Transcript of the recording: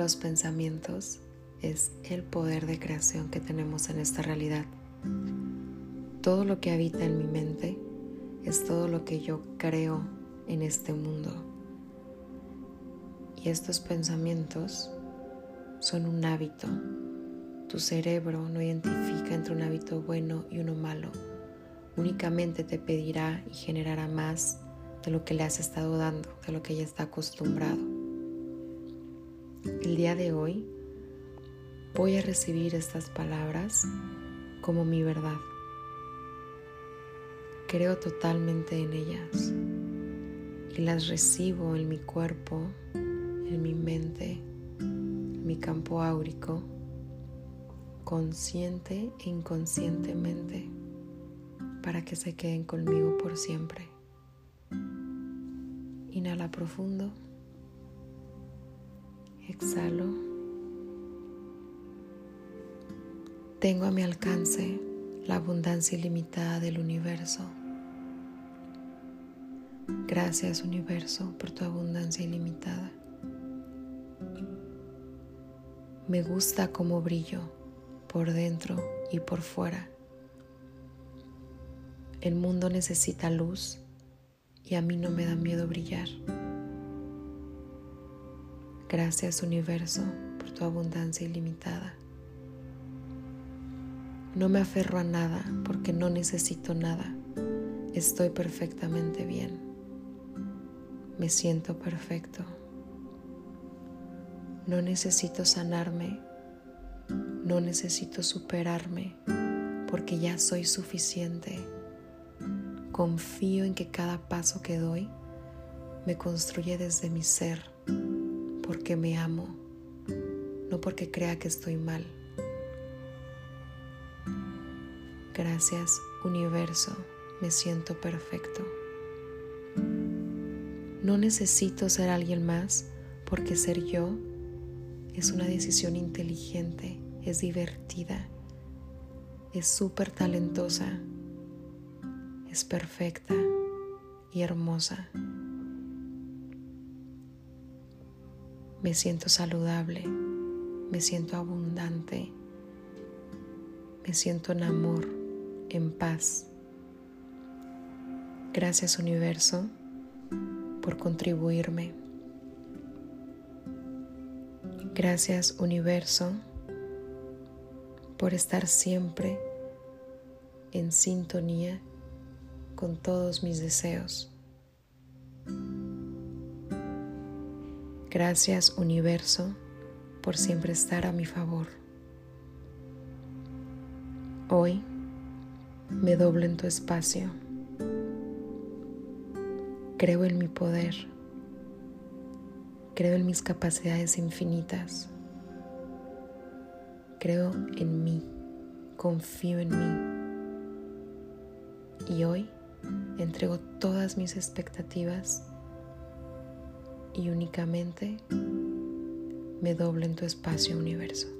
Los pensamientos es el poder de creación que tenemos en esta realidad. Todo lo que habita en mi mente es todo lo que yo creo en este mundo. Y estos pensamientos son un hábito. Tu cerebro no identifica entre un hábito bueno y uno malo. Únicamente te pedirá y generará más de lo que le has estado dando, de lo que ya está acostumbrado. El día de hoy voy a recibir estas palabras como mi verdad. Creo totalmente en ellas y las recibo en mi cuerpo, en mi mente, en mi campo áurico, consciente e inconscientemente, para que se queden conmigo por siempre. Inhala profundo. Exhalo. Tengo a mi alcance la abundancia ilimitada del universo. Gracias universo por tu abundancia ilimitada. Me gusta cómo brillo por dentro y por fuera. El mundo necesita luz y a mí no me da miedo brillar. Gracias universo por tu abundancia ilimitada. No me aferro a nada porque no necesito nada. Estoy perfectamente bien. Me siento perfecto. No necesito sanarme. No necesito superarme porque ya soy suficiente Confío en que cada paso que doy me construye desde mi ser, porque me amo, no porque crea que estoy mal. Gracias universo, me siento perfecto. No necesito ser alguien más porque ser yo es una decisión inteligente, es divertida, es súper talentosa es perfecta y hermosa. Me siento saludable, me siento abundante, me siento en amor, en paz. Gracias universo por contribuirme. Gracias universo por estar siempre en sintonía con todos mis deseos. Gracias universo por siempre estar a mi favor. Hoy me doblo en tu espacio. Creo en mi poder. Creo en mis capacidades infinitas. Creo en mí. Confío en mí. Y hoy entrego todas mis expectativas y únicamente me doblo en tu espacio universo.